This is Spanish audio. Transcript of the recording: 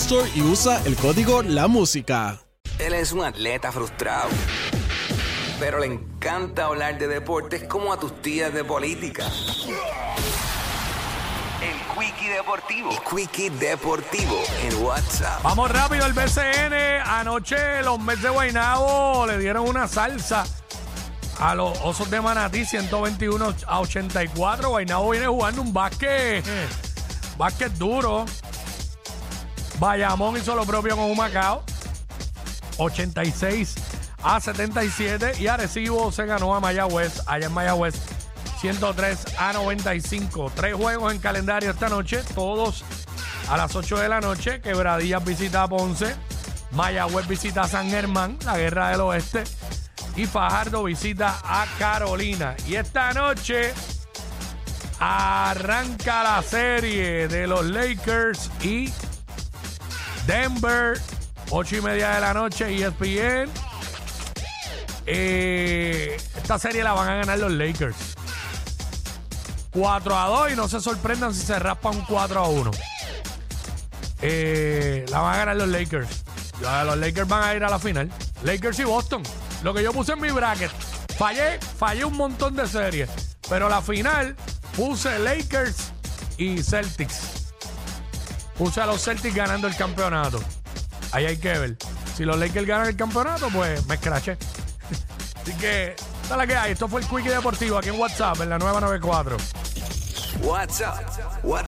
Store y usa el código La Música. Él es un atleta frustrado, pero le encanta hablar de deportes como a tus tías de política. El Quickie Deportivo. El Quickie Deportivo en WhatsApp. Vamos rápido al BCN. Anoche los Mets de Guaynabo le dieron una salsa a los Osos de Manatí, 121 a 84. Guaynabo viene jugando un básquet, básquet duro. Bayamón hizo lo propio con Humacao, 86 a 77. Y Arecibo se ganó a Mayagüez, allá en Mayagüez, 103 a 95. Tres juegos en calendario esta noche, todos a las 8 de la noche. Quebradillas visita a Ponce, Mayagüez visita a San Germán, la guerra del oeste. Y Fajardo visita a Carolina. Y esta noche arranca la serie de los Lakers y Denver, 8 y media de la noche, ESPN. Eh, esta serie la van a ganar los Lakers. 4 a 2 y no se sorprendan si se raspa un 4 a 1. Eh, la van a ganar los Lakers. Los Lakers van a ir a la final. Lakers y Boston. Lo que yo puse en mi bracket. Fallé, fallé un montón de series. Pero la final puse Lakers y Celtics. Puse a los Celtics ganando el campeonato. Ahí hay que ver. Si los Lakers ganan el campeonato, pues me escraché. Así que, la que hay. Esto fue el Quickie Deportivo aquí en WhatsApp, en la nueva 94. WhatsApp.